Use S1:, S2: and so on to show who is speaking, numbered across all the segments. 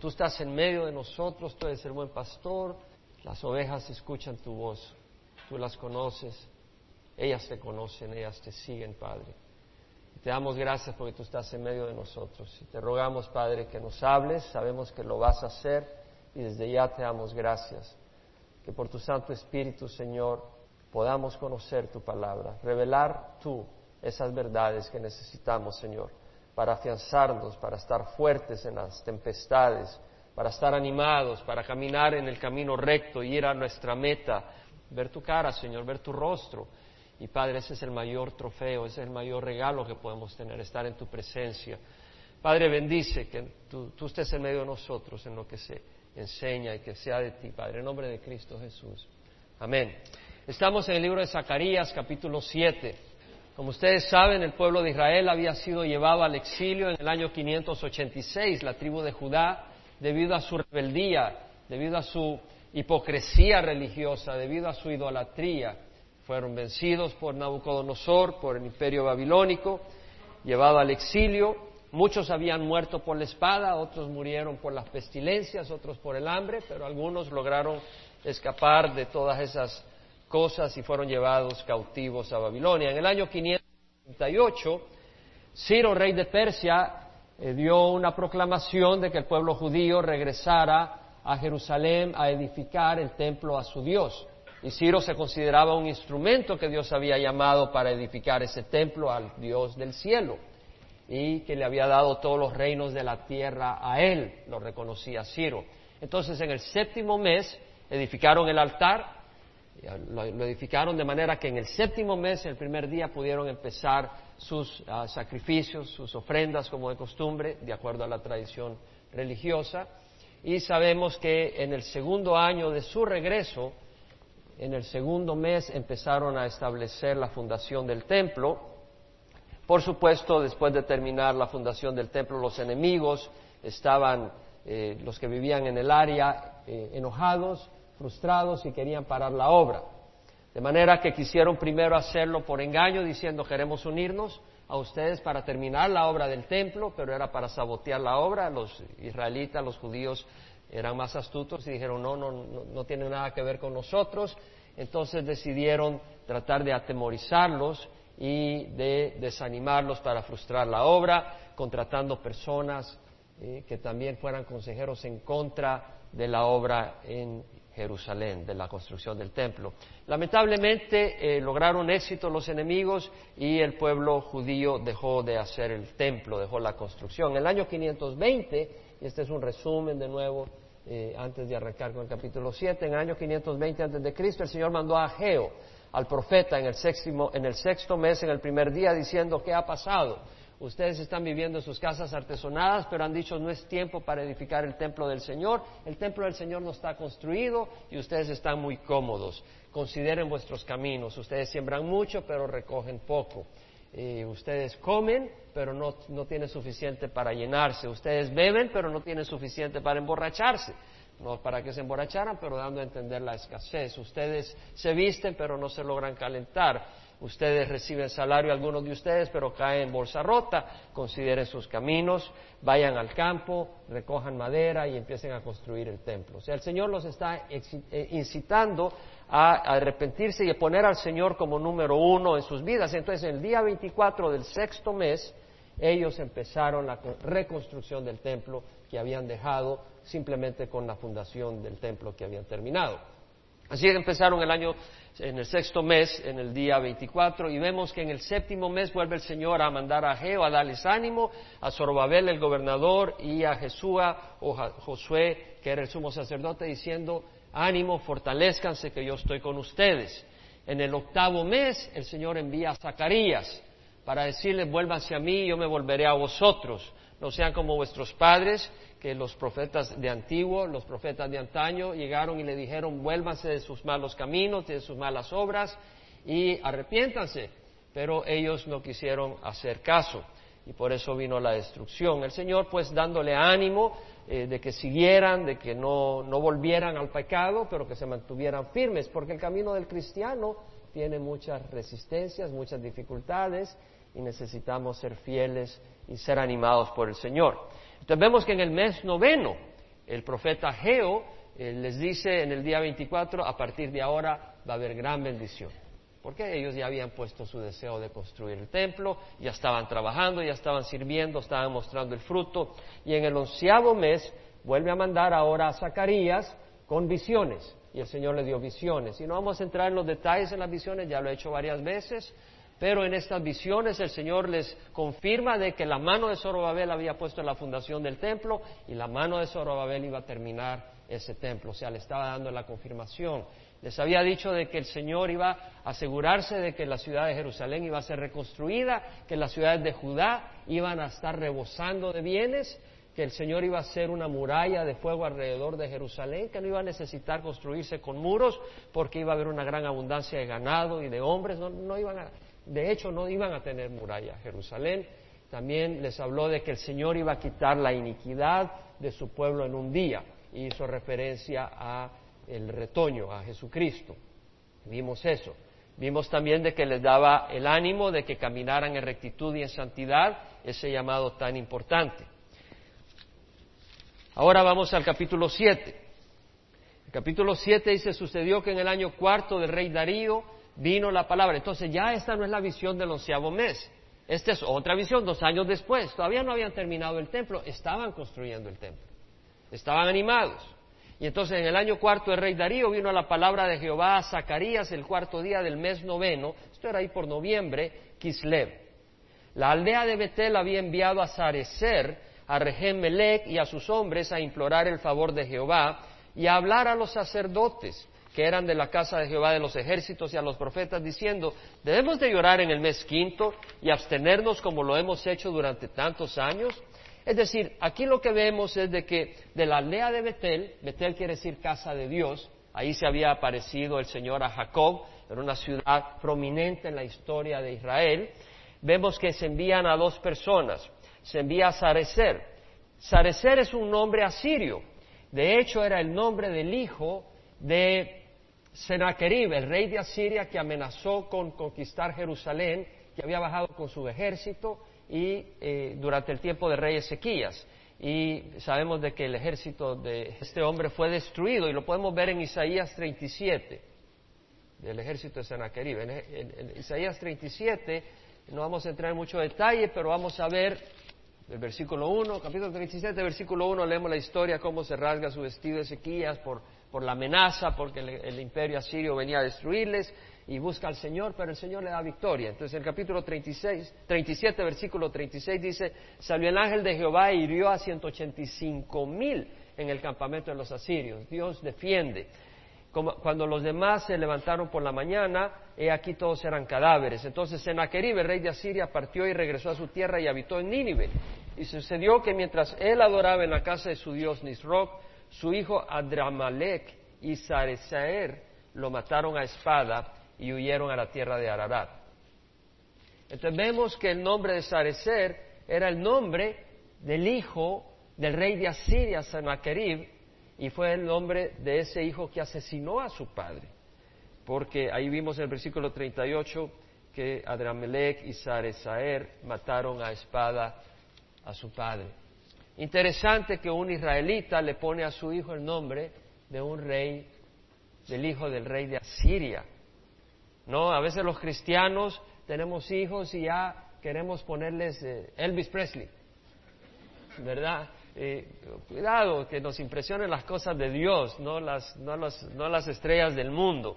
S1: Tú estás en medio de nosotros, tú eres el buen pastor, las ovejas escuchan tu voz, tú las conoces, ellas te conocen, ellas te siguen, Padre. te damos gracias porque tú estás en medio de nosotros. Y te rogamos, Padre, que nos hables, sabemos que lo vas a hacer y desde ya te damos gracias. Que por tu Santo Espíritu, Señor, podamos conocer tu palabra, revelar tú esas verdades que necesitamos, Señor, para afianzarnos, para estar fuertes en las tempestades, para estar animados, para caminar en el camino recto y ir a nuestra meta, ver tu cara, Señor, ver tu rostro. Y Padre, ese es el mayor trofeo, ese es el mayor regalo que podemos tener, estar en tu presencia. Padre, bendice que tú, estés en medio de nosotros en lo que se enseña y que sea de ti, Padre, en nombre de Cristo Jesús. Amén. Estamos en el libro de Zacarías, capítulo 7. Como ustedes saben, el pueblo de Israel había sido llevado al exilio en el año 586, la tribu de Judá, debido a su rebeldía, debido a su hipocresía religiosa, debido a su idolatría. Fueron vencidos por Nabucodonosor, por el imperio babilónico, llevado al exilio. Muchos habían muerto por la espada, otros murieron por las pestilencias, otros por el hambre, pero algunos lograron escapar de todas esas cosas y fueron llevados cautivos a Babilonia. En el año 538, Ciro, rey de Persia, eh, dio una proclamación de que el pueblo judío regresara a Jerusalén a edificar el templo a su Dios. Y Ciro se consideraba un instrumento que Dios había llamado para edificar ese templo al Dios del cielo y que le había dado todos los reinos de la tierra a él, lo reconocía Ciro. Entonces en el séptimo mes edificaron el altar, lo, edificaron de manera que en el séptimo mes, el primer día, pudieron empezar sus ah, sacrificios, sus ofrendas como de costumbre, de acuerdo a la tradición religiosa. Y sabemos que en el segundo año de su regreso, en el segundo mes, empezaron a establecer la fundación del templo. Por supuesto, después de terminar la fundación del templo, los enemigos estaban, eh, los que vivían en el área, eh, enojados frustrados y querían parar la obra. De manera que quisieron primero hacerlo por engaño, diciendo queremos unirnos a ustedes para terminar la obra del templo, pero era para sabotear la obra. Los israelitas, los judíos eran más astutos y dijeron no, no, no, tiene nada que ver con nosotros. Entonces decidieron tratar de atemorizarlos y de desanimarlos para frustrar la obra, contratando personas eh, que también fueran consejeros en contra de la obra en Jerusalén, de la construcción del templo. Lamentablemente eh, lograron éxito los enemigos y el pueblo judío dejó de hacer el templo, dejó la construcción. En el año 520, y este es un resumen de nuevo eh, antes de arrancar con el capítulo 7, en el año 520 antes de Cristo, el Señor mandó a Ageo, al profeta, en el, en el sexto mes, en el primer día, diciendo, ¿qué ha pasado? Ustedes están viviendo en sus casas artesonadas, pero han dicho no es tiempo para edificar el templo del Señor. El templo del Señor no está construido y ustedes están muy cómodos. Consideren vuestros caminos. Ustedes siembran mucho, pero recogen poco. Eh, ustedes comen, pero no, no tienen suficiente para llenarse. Ustedes beben, pero no tienen suficiente para emborracharse. No para que se emborracharan, pero dando a entender la escasez. Ustedes se visten, pero no se logran calentar ustedes reciben salario, algunos de ustedes, pero caen en bolsa rota, consideren sus caminos, vayan al campo, recojan madera y empiecen a construir el templo. O sea, el Señor los está eh, incitando a arrepentirse y a poner al Señor como número uno en sus vidas. Entonces, el día 24 del sexto mes, ellos empezaron la reconstrucción del templo que habían dejado simplemente con la fundación del templo que habían terminado. Así empezaron el año en el sexto mes, en el día 24, y vemos que en el séptimo mes vuelve el Señor a mandar a Geo a darles ánimo, a Zorobabel el gobernador y a Jesúa o Josué, que era el sumo sacerdote, diciendo, ánimo, fortalezcanse que yo estoy con ustedes. En el octavo mes el Señor envía a Zacarías para decirles, vuélvanse a mí, yo me volveré a vosotros. No sean como vuestros padres, que los profetas de antiguo, los profetas de antaño, llegaron y le dijeron, vuélvanse de sus malos caminos, de sus malas obras y arrepiéntanse. Pero ellos no quisieron hacer caso y por eso vino la destrucción. El Señor, pues, dándole ánimo eh, de que siguieran, de que no, no volvieran al pecado, pero que se mantuvieran firmes, porque el camino del cristiano tiene muchas resistencias, muchas dificultades y necesitamos ser fieles y ser animados por el Señor. Entonces vemos que en el mes noveno el profeta Geo eh, les dice en el día 24, a partir de ahora va a haber gran bendición. Porque ellos ya habían puesto su deseo de construir el templo, ya estaban trabajando, ya estaban sirviendo, estaban mostrando el fruto. Y en el onceavo mes vuelve a mandar ahora a Zacarías con visiones. Y el Señor le dio visiones. Y no vamos a entrar en los detalles en las visiones, ya lo he hecho varias veces. Pero en estas visiones el Señor les confirma de que la mano de Zorobabel había puesto la fundación del templo y la mano de Zorobabel iba a terminar ese templo. O sea, le estaba dando la confirmación. Les había dicho de que el Señor iba a asegurarse de que la ciudad de Jerusalén iba a ser reconstruida, que las ciudades de Judá iban a estar rebosando de bienes, que el Señor iba a hacer una muralla de fuego alrededor de Jerusalén, que no iba a necesitar construirse con muros, porque iba a haber una gran abundancia de ganado y de hombres, no iban a, de hecho, no iban a tener muralla Jerusalén. También les habló de que el Señor iba a quitar la iniquidad de su pueblo en un día. Y hizo referencia a el retoño, a Jesucristo. Vimos eso. Vimos también de que les daba el ánimo de que caminaran en rectitud y en santidad, ese llamado tan importante. Ahora vamos al capítulo 7. El capítulo 7 dice, sucedió que en el año cuarto del rey Darío, vino la palabra. Entonces ya esta no es la visión del onceavo mes. Esta es otra visión, dos años después. Todavía no habían terminado el templo, estaban construyendo el templo. Estaban animados. Y entonces en el año cuarto del rey Darío vino la palabra de Jehová a Zacarías el cuarto día del mes noveno, esto era ahí por noviembre, Kislev. La aldea de Betel había enviado a Sarecer, a Rehem Melech y a sus hombres a implorar el favor de Jehová y a hablar a los sacerdotes que eran de la casa de Jehová de los ejércitos y a los profetas diciendo, debemos de llorar en el mes quinto y abstenernos como lo hemos hecho durante tantos años. Es decir, aquí lo que vemos es de que de la aldea de Betel, Betel quiere decir casa de Dios, ahí se había aparecido el Señor a Jacob, era una ciudad prominente en la historia de Israel, vemos que se envían a dos personas, se envía a Sarecer. Sarecer es un nombre asirio, de hecho era el nombre del hijo de Sennacherib, el rey de Asiria que amenazó con conquistar Jerusalén, que había bajado con su ejército y eh, durante el tiempo de rey Ezequías. Y sabemos de que el ejército de este hombre fue destruido y lo podemos ver en Isaías 37, del ejército de Sennacherib. En, Isaías 37 no vamos a entrar en mucho detalle, pero vamos a ver el versículo 1, capítulo 37, versículo 1, leemos la historia, cómo se rasga su vestido Ezequías por por la amenaza, porque el, imperio asirio venía a destruirles, y busca al Señor, pero el Señor le da victoria. Entonces el capítulo 36, 37, versículo 36 dice, salió el ángel de Jehová y hirió a 185 mil en el campamento de los asirios. Dios defiende. cuando los demás se levantaron por la mañana, he aquí todos eran cadáveres. Entonces Sennacherib, el rey de Asiria, partió y regresó a su tierra y habitó en Nínive. Y sucedió que mientras él adoraba en la casa de su dios Nisroch, su hijo Adramalek y Saresaer lo mataron a espada y huyeron a la tierra de Ararat. Entonces vemos que el nombre de Sarecer era el nombre del hijo del rey de Asiria, Sennacherib, y fue el nombre de ese hijo que asesinó a su padre. Porque ahí vimos en el versículo 38 que Adramelech y Saresaer mataron a espada a su padre. Interesante que un israelita le pone a su hijo el nombre de un rey, del hijo del rey de Asiria. No, a veces los cristianos tenemos hijos y ya queremos ponerles eh, Elvis Presley, ¿verdad? Eh, cuidado, que nos impresionen las cosas de Dios, no las, no, no las estrellas del mundo.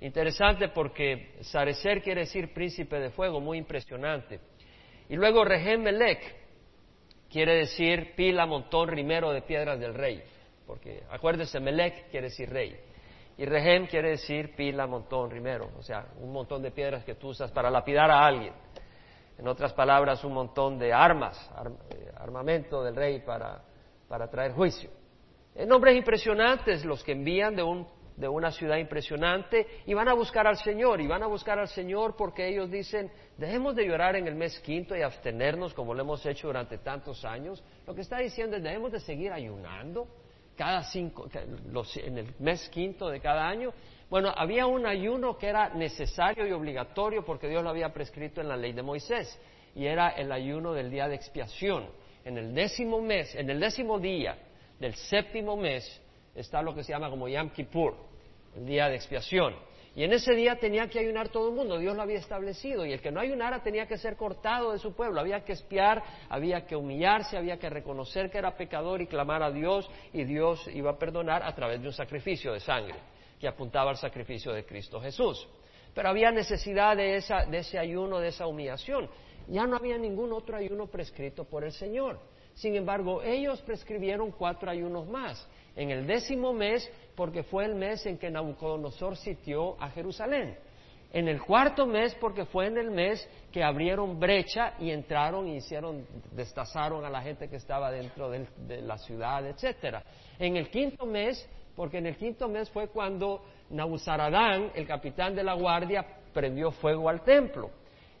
S1: Interesante porque Sarecer quiere decir príncipe de fuego, muy impresionante. Y luego Rehem Melech, quiere decir pila, montón, rimero de piedras del rey. Porque acuérdese, Melech quiere decir rey. Y Rehem quiere decir pila, montón, rimero. O sea, un montón de piedras que tú usas para lapidar a alguien. En otras palabras, un montón de armas, eh, armamento del rey para, para traer juicio. nombres impresionantes los que envían de un de una ciudad impresionante y van a buscar al Señor y van a buscar al Señor porque ellos dicen, dejemos de llorar en el mes quinto y abstenernos como lo hemos hecho durante tantos años. Lo que está diciendo es, debemos de seguir ayunando cada cinco, en el mes quinto de cada año. Bueno, había un ayuno que era necesario y obligatorio porque Dios lo había prescrito en la ley de Moisés y era el ayuno del día de expiación. En el décimo mes, en el décimo día del séptimo mes está lo que se llama como Yom Kippur, el día de expiación. Y en ese día tenía que ayunar todo el mundo, Dios lo había establecido, y el que no ayunara tenía que ser cortado de su pueblo, había que espiar, había que humillarse, había que reconocer que era pecador y clamar a Dios, y Dios iba a perdonar a través de un sacrificio de sangre, que apuntaba al sacrificio de Cristo Jesús. Pero había necesidad de, de ese ayuno, de esa humillación. Ya no había ningún otro ayuno prescrito por el Señor. Sin embargo, ellos prescribieron cuatro ayunos más. En el décimo mes, porque fue el mes en que Nabucodonosor sitió a Jerusalén. En el cuarto mes, porque fue en el mes que abrieron brecha y entraron y hicieron, destazaron a la gente que estaba dentro de, la ciudad, etcétera. En el quinto mes, porque en el quinto mes fue cuando Nabuzaradán, el capitán de la guardia, prendió fuego al templo.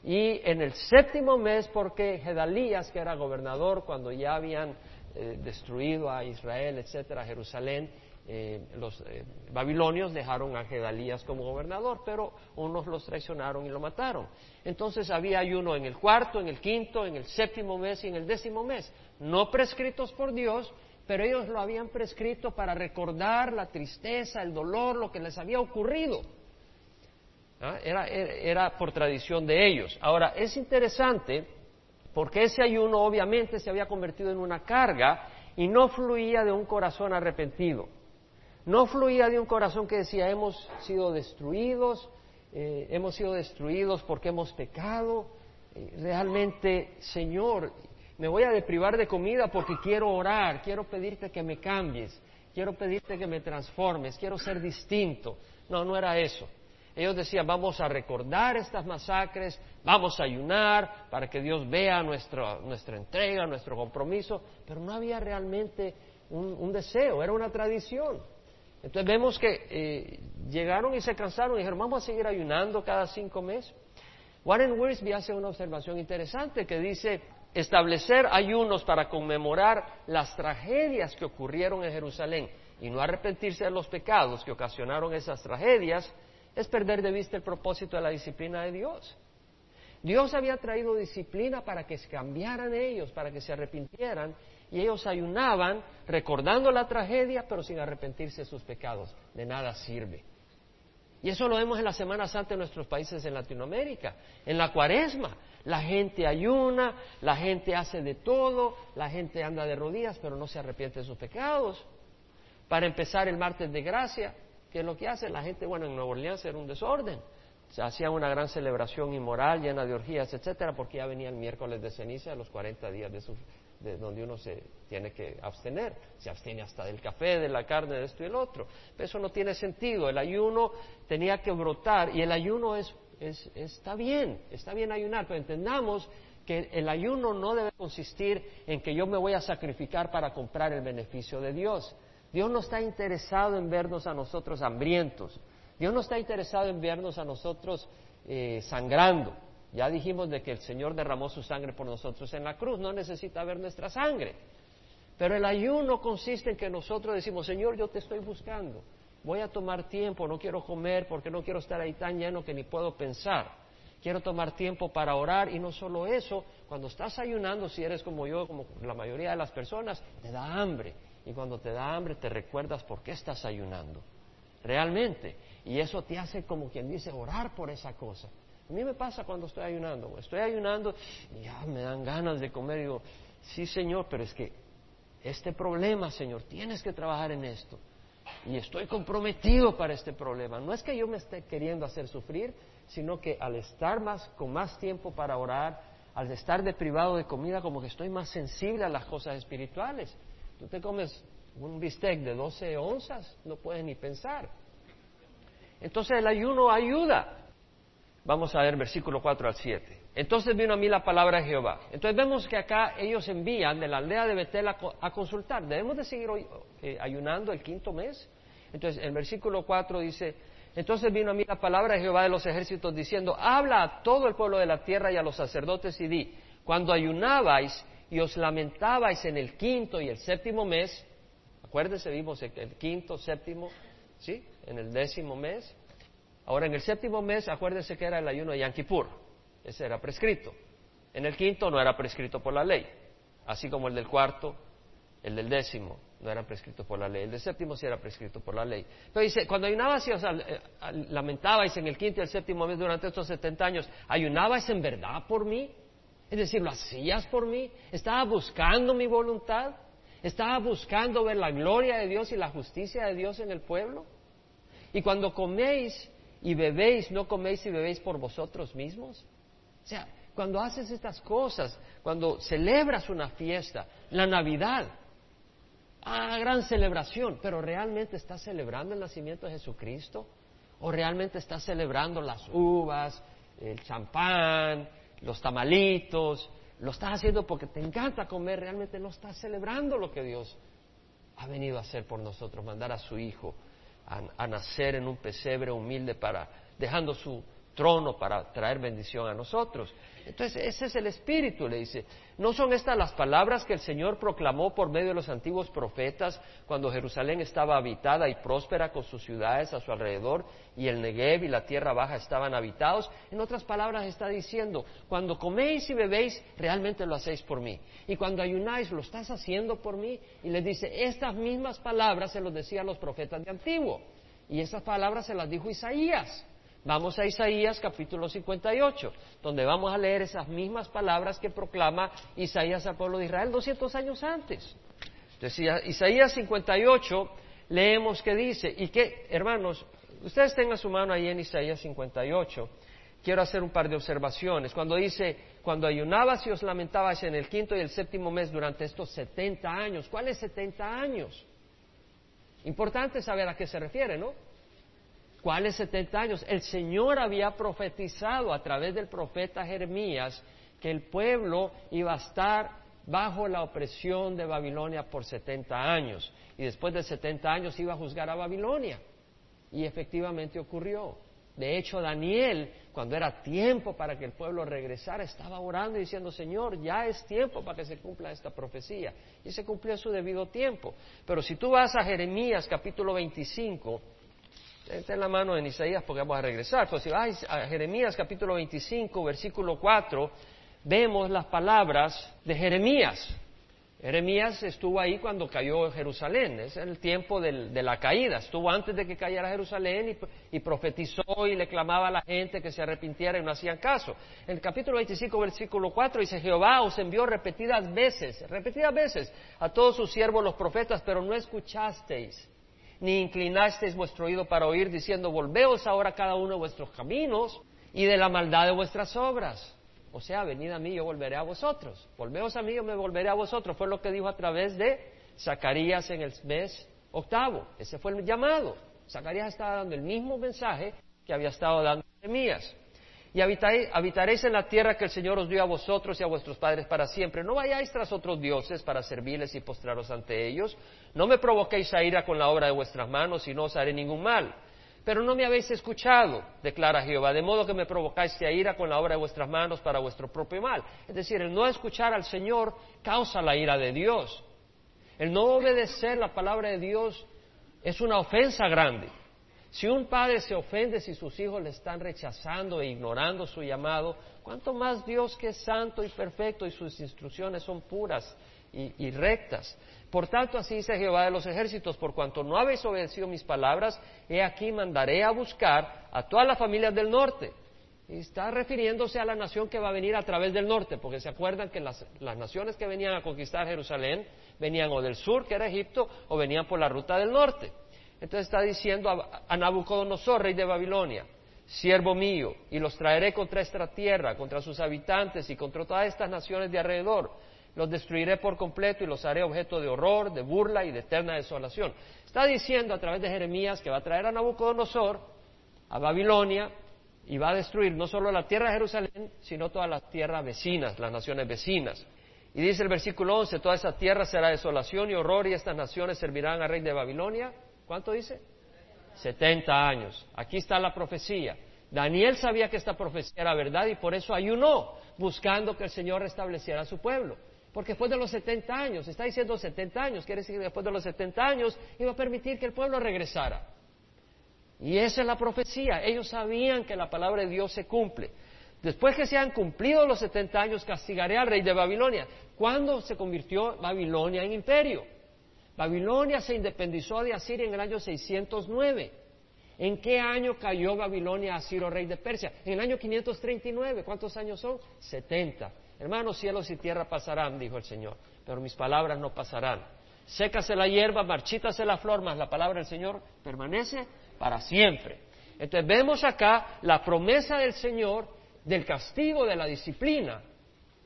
S1: Y en el séptimo mes, porque Gedalías, que era gobernador cuando ya habían eh, destruido a Israel, etcétera, Jerusalén, eh, los eh, babilonios dejaron a Gedalías como gobernador, pero unos los traicionaron y lo mataron. Entonces había ayuno en el cuarto, en el quinto, en el séptimo mes y en el décimo mes, no prescritos por Dios, pero ellos lo habían prescrito para recordar la tristeza, el dolor, lo que les había ocurrido. ¿Ah? Era, por tradición de ellos. Ahora, es interesante porque ese ayuno obviamente se había convertido en una carga y no fluía de un corazón arrepentido. No fluía de un corazón que decía hemos sido destruidos, eh, hemos sido destruidos porque hemos pecado. Eh, realmente, Señor, me voy a deprivar de comida porque quiero orar, quiero pedirte que me cambies, quiero pedirte que me transformes, quiero ser distinto. No, no era eso. Ellos decían, vamos a recordar estas masacres, vamos a ayunar para que Dios vea nuestra, nuestra entrega, nuestro compromiso, pero no había realmente un, deseo, era una tradición. Entonces vemos que eh, llegaron y se cansaron y dijeron, vamos a seguir ayunando cada cinco meses. Warren Wiersbe hace una observación interesante que dice, establecer ayunos para conmemorar las tragedias que ocurrieron en Jerusalén y no arrepentirse de los pecados que ocasionaron esas tragedias, es perder de vista el propósito de la disciplina de Dios. Dios había traído disciplina para que se cambiaran ellos, para que se arrepintieran, y ellos ayunaban recordando la tragedia, pero sin arrepentirse de sus pecados. De nada sirve. Y eso lo vemos en la Semana Santa en nuestros países en Latinoamérica. En la cuaresma, la gente ayuna, la gente hace de todo, la gente anda de rodillas, pero no se arrepiente de sus pecados. Para empezar el martes de gracia, ¿Qué es lo que hace? La gente, bueno, en Nueva Orleans era un desorden. Se hacía una gran celebración inmoral, llena de orgías, etcétera, porque ya venía el miércoles de ceniza, los 40 días de, su, de donde uno se tiene que abstener. Se abstiene hasta del café, de la carne, de esto y el otro. Pero eso no tiene sentido. El ayuno tenía que brotar y el ayuno es, es, está bien, está bien ayunar, pero entendamos que el ayuno no debe consistir en que yo me voy a sacrificar para comprar el beneficio de Dios. Dios no está interesado en vernos a nosotros hambrientos. Dios no está interesado en vernos a nosotros eh, sangrando. Ya dijimos de que el Señor derramó su sangre por nosotros en la cruz. No necesita ver nuestra sangre. Pero el ayuno consiste en que nosotros decimos, Señor, yo te estoy buscando. Voy a tomar tiempo, no quiero comer porque no quiero estar ahí tan lleno que ni puedo pensar. Quiero tomar tiempo para orar y no solo eso, cuando estás ayunando, si eres como yo, como la mayoría de las personas, te da hambre y cuando te da hambre te recuerdas por qué estás ayunando. Realmente. Y eso te hace como quien dice orar por esa cosa. A mí me pasa cuando estoy ayunando. Estoy ayunando y ya me dan ganas de comer. Y digo, sí Señor, pero es que este problema, Señor, tienes que trabajar en esto. Y estoy comprometido para este problema. No es que yo me esté queriendo hacer sufrir, sino que al estar más, con más tiempo para orar, al estar deprivado de comida, como que estoy más sensible a las cosas espirituales. Tú te comes un bistec de 12 onzas, no puedes ni pensar. Entonces el ayuno ayuda. Vamos a ver versículo 4 al 7. Entonces vino a mí la palabra de Jehová. Entonces vemos que acá ellos envían de la aldea de Betel a, consultar. Debemos de seguir eh, ayunando el quinto mes. Entonces el versículo 4 dice, entonces vino a mí la palabra de Jehová de los ejércitos diciendo, habla a todo el pueblo de la tierra y a los sacerdotes y di, cuando ayunabais y os lamentabais en el quinto y el séptimo mes, acuérdense, vimos el quinto, séptimo, ¿sí? En el décimo mes. Ahora, en el séptimo mes, acuérdense que era el ayuno de Yankipur, ese era prescrito. En el quinto no era prescrito por la ley, así como el del cuarto, el del décimo no eran prescritos por la ley. El del séptimo sí era prescrito por la ley. Pero dice, cuando ayunabas y eh, lamentabais en el quinto y el séptimo mes durante estos setenta años, ¿ayunabais en verdad por mí? Es decir, ¿lo hacías por mí? ¿Estaba buscando mi voluntad? ¿Estaba buscando ver la gloria de Dios y la justicia de Dios en el pueblo? Y cuando coméis y bebéis, ¿no coméis y bebéis por vosotros mismos? O sea, cuando haces estas cosas, cuando celebras una fiesta, la Navidad, ah, gran celebración, pero ¿realmente estás celebrando el nacimiento de Jesucristo? ¿O realmente estás celebrando las uvas, el champán, los tamalitos, lo estás haciendo porque te encanta comer, realmente no estás celebrando lo que Dios ha venido a hacer por nosotros, mandar a su Hijo a, nacer en un pesebre humilde para, dejando su trono para traer bendición a nosotros. Entonces, ese es el espíritu, le dice. ¿No son estas las palabras que el Señor proclamó por medio de los antiguos profetas cuando Jerusalén estaba habitada y próspera con sus ciudades a su alrededor y el Negev y la tierra baja estaban habitados? En otras palabras, está diciendo, cuando coméis y bebéis, realmente lo hacéis por mí. Y cuando ayunáis, lo estás haciendo por mí. Y les dice, estas mismas palabras se los decían los profetas de antiguo. Y esas palabras se las dijo Isaías. Vamos a Isaías capítulo 58, donde vamos a leer esas mismas palabras que proclama Isaías al pueblo de Israel 200 años antes. Decía Isaías 58, leemos que dice, y que, hermanos, ustedes tengan su mano ahí en Isaías 58, quiero hacer un par de observaciones. Cuando dice, cuando ayunabas y os lamentabas en el quinto y el séptimo mes durante estos 70 años, ¿cuáles 70 años? Importante saber a qué se refiere, ¿no? ¿Cuáles 70 años? El Señor había profetizado a través del profeta Jeremías que el pueblo iba a estar bajo la opresión de Babilonia por 70 años y después de 70 años iba a juzgar a Babilonia. Y efectivamente ocurrió. De hecho, Daniel, cuando era tiempo para que el pueblo regresara, estaba orando y diciendo, Señor, ya es tiempo para que se cumpla esta profecía. Y se cumplió su debido tiempo. Pero si tú vas a Jeremías capítulo 25, Está en la mano en Isaías porque vamos a regresar. Entonces, si vas a Jeremías capítulo 25, versículo 4, vemos las palabras de Jeremías. Jeremías estuvo ahí cuando cayó Jerusalén, es el tiempo de la caída, estuvo antes de que cayera Jerusalén y, profetizó y le clamaba a la gente que se arrepintiera y no hacían caso. En el capítulo 25, versículo 4 dice, Jehová os envió repetidas veces, repetidas veces a todos sus siervos los profetas, pero no escuchasteis ni inclinasteis vuestro oído para oír, diciendo, volveos ahora cada uno de vuestros caminos y de la maldad de vuestras obras. O sea, venid a mí, yo volveré a vosotros. Volveos a mí, yo me volveré a vosotros. Fue lo que dijo a través de Zacarías en el mes octavo. Ese fue el llamado. Zacarías estaba dando el mismo mensaje que había estado dando Jeremías y habitaréis, en la tierra que el Señor os dio a vosotros y a vuestros padres para siempre. No vayáis tras otros dioses para servirles y postraros ante ellos. No me provoquéis a ira con la obra de vuestras manos y no os haré ningún mal. Pero no me habéis escuchado, declara Jehová, de modo que me provocáis a ira con la obra de vuestras manos para vuestro propio mal. Es decir, el no escuchar al Señor causa la ira de Dios. El no obedecer la palabra de Dios es una ofensa grande. Si un padre se ofende si sus hijos le están rechazando e ignorando su llamado, ¿cuánto más Dios que es santo y perfecto y sus instrucciones son puras y, rectas? Por tanto, así dice Jehová de los ejércitos, por cuanto no habéis obedecido mis palabras, he aquí mandaré a buscar a todas las familias del norte. Y está refiriéndose a la nación que va a venir a través del norte, porque se acuerdan que las, las naciones que venían a conquistar Jerusalén venían o del sur, que era Egipto, o venían por la ruta del norte. Entonces está diciendo a, Nabucodonosor, rey de Babilonia, siervo mío, y los traeré contra esta tierra, contra sus habitantes y contra todas estas naciones de alrededor. Los destruiré por completo y los haré objeto de horror, de burla y de eterna desolación. Está diciendo a través de Jeremías que va a traer a Nabucodonosor a Babilonia y va a destruir no solo la tierra de Jerusalén, sino todas las tierras vecinas, las naciones vecinas. Y dice el versículo 11, toda esa tierra será desolación y horror y estas naciones servirán al rey de Babilonia ¿Cuánto dice? 70 años. Aquí está la profecía. Daniel sabía que esta profecía era verdad y por eso ayunó, buscando que el Señor restableciera a su pueblo. Porque después de los 70 años, está diciendo 70 años, quiere decir que después de los 70 años iba a permitir que el pueblo regresara. Y esa es la profecía. Ellos sabían que la palabra de Dios se cumple. Después que se han cumplido los 70 años, castigaré al rey de Babilonia. ¿Cuándo se convirtió Babilonia en imperio? Babilonia se independizó de Asiria en el año 609. ¿En qué año cayó Babilonia a Ciro, rey de Persia? En el año 539. ¿Cuántos años son? 70. Hermanos, cielos y tierra pasarán, dijo el Señor, pero mis palabras no pasarán. Sécase la hierba, marchítase la flor, mas la palabra del Señor permanece para siempre. Entonces vemos acá la promesa del Señor del castigo, de la disciplina,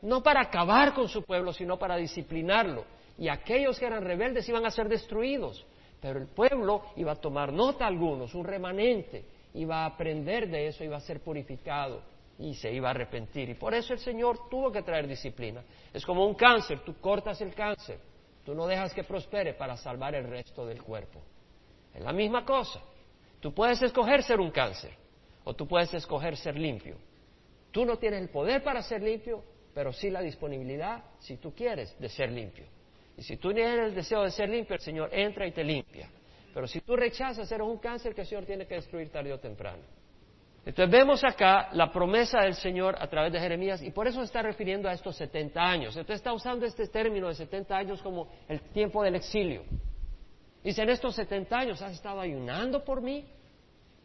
S1: no para acabar con su pueblo, sino para disciplinarlo. Y aquellos que eran rebeldes iban a ser destruidos. Pero el pueblo iba a tomar nota algunos, un remanente, iba a aprender de eso, iba a ser purificado y se iba a arrepentir. Y por eso el Señor tuvo que traer disciplina. Es como un cáncer, tú cortas el cáncer, tú no dejas que prospere para salvar el resto del cuerpo. Es la misma cosa. Tú puedes escoger ser un cáncer o tú puedes escoger ser limpio. Tú no tienes el poder para ser limpio, pero sí la disponibilidad, si tú quieres, de ser limpio. Y si tú tienes el deseo de ser limpio, el Señor entra y te limpia. Pero si tú rechazas, eres un cáncer que el Señor tiene que destruir tarde o temprano. Entonces vemos acá la promesa del Señor a través de Jeremías y por eso se está refiriendo a estos 70 años. Entonces está usando este término de 70 años como el tiempo del exilio. Dice, en estos 70 años has estado ayunando por mí.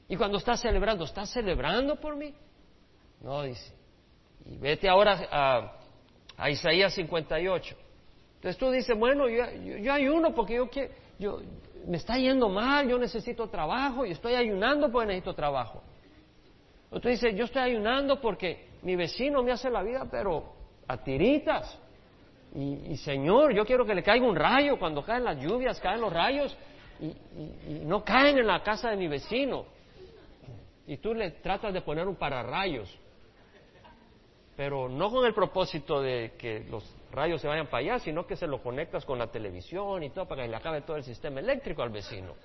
S1: Y cuando estás celebrando, ¿estás celebrando por mí? No, dice. Y vete ahora a, a Isaías 58. Entonces tú dices, bueno, yo, yo, ayuno porque yo, yo me está yendo mal, yo necesito trabajo y estoy ayunando porque necesito trabajo. Tú dices, yo estoy ayunando porque mi vecino me hace la vida, pero a tiritas. Y, Señor, yo quiero que le caiga un rayo cuando caen las lluvias, caen los rayos y, y, no caen en la casa de mi vecino. Y tú le tratas de poner un pararrayos, pero no con el propósito de que los rayos se vayan para allá, sino que se lo conectas con la televisión y todo para que le acabe todo el sistema eléctrico al vecino.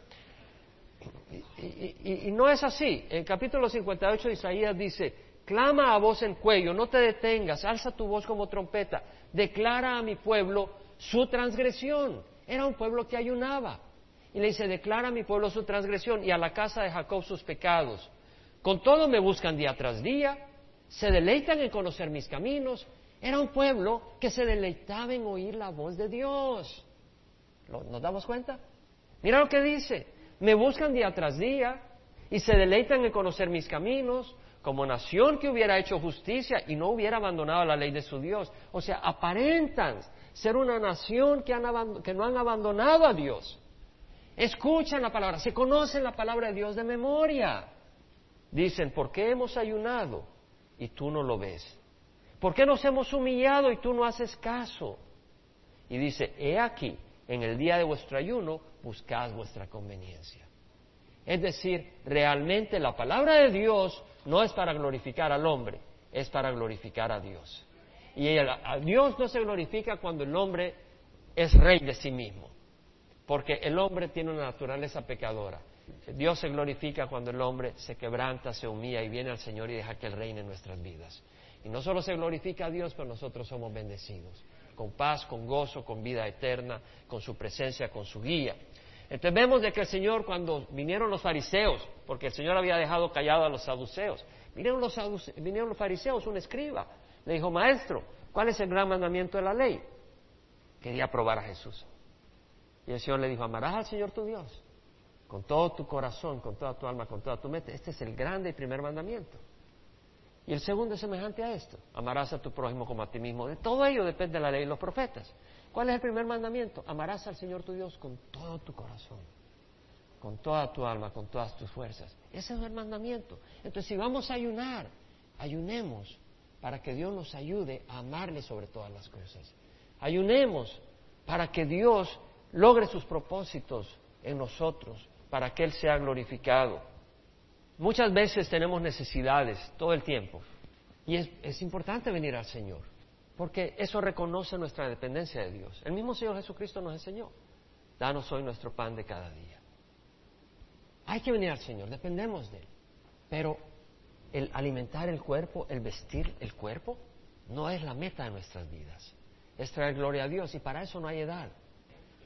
S1: Y, no es así. En capítulo 58 de Isaías dice, clama a voz en cuello, no te detengas, alza tu voz como trompeta, declara a mi pueblo su transgresión. Era un pueblo que ayunaba. Y le dice, declara a mi pueblo su transgresión y a la casa de Jacob sus pecados. Con todo me buscan día tras día, se deleitan en conocer mis caminos. Era un pueblo que se deleitaba en oír la voz de Dios. ¿Nos damos cuenta? Mira lo que dice, me buscan día tras día y se deleitan en conocer mis caminos, como nación que hubiera hecho justicia y no hubiera abandonado la ley de su Dios. O sea, aparentan ser una nación que, no han abandonado a Dios. Escuchan la palabra, se conocen la palabra de Dios de memoria. Dicen, ¿por qué hemos ayunado y tú no lo ves? ¿Por qué nos hemos humillado y tú no haces caso? Y dice, he aquí, en el día de vuestro ayuno, buscad vuestra conveniencia. Es decir, realmente la palabra de Dios no es para glorificar al hombre, es para glorificar a Dios. Y a Dios no se glorifica cuando el hombre es rey de sí mismo, porque el hombre tiene una naturaleza pecadora. Dios se glorifica cuando el hombre se quebranta, se humilla y viene al Señor y deja que Él reine en nuestras vidas. Y no solo se glorifica a Dios, pero nosotros somos bendecidos, con paz, con gozo, con vida eterna, con su presencia, con su guía. Entonces vemos de que el Señor, cuando vinieron los fariseos, porque el Señor había dejado callado a los saduceos, vinieron los, vinieron los fariseos, un escriba, le dijo, maestro, ¿cuál es el gran mandamiento de la ley? Quería probar a Jesús. Y el Señor le dijo, amarás al Señor tu Dios con todo tu corazón, con toda tu alma, con toda tu mente. Este es el grande y primer mandamiento. Y el segundo es semejante a esto, amarás a tu prójimo como a ti mismo. De todo ello depende de la ley y los profetas. ¿Cuál es el primer mandamiento? Amarás al Señor tu Dios con todo tu corazón, con toda tu alma, con todas tus fuerzas. Ese es el mandamiento. Entonces, si vamos a ayunar, ayunemos para que Dios nos ayude a amarle sobre todas las cosas. Ayunemos para que Dios logre sus propósitos en nosotros, para que Él sea glorificado. Muchas veces tenemos necesidades todo el tiempo y es, importante venir al Señor. Porque eso reconoce nuestra dependencia de Dios. El mismo Señor Jesucristo nos enseñó, danos hoy nuestro pan de cada día. Hay que venir al Señor, dependemos de Él. Pero el alimentar el cuerpo, el vestir el cuerpo, no es la meta de nuestras vidas. Es traer gloria a Dios y para eso no hay edad.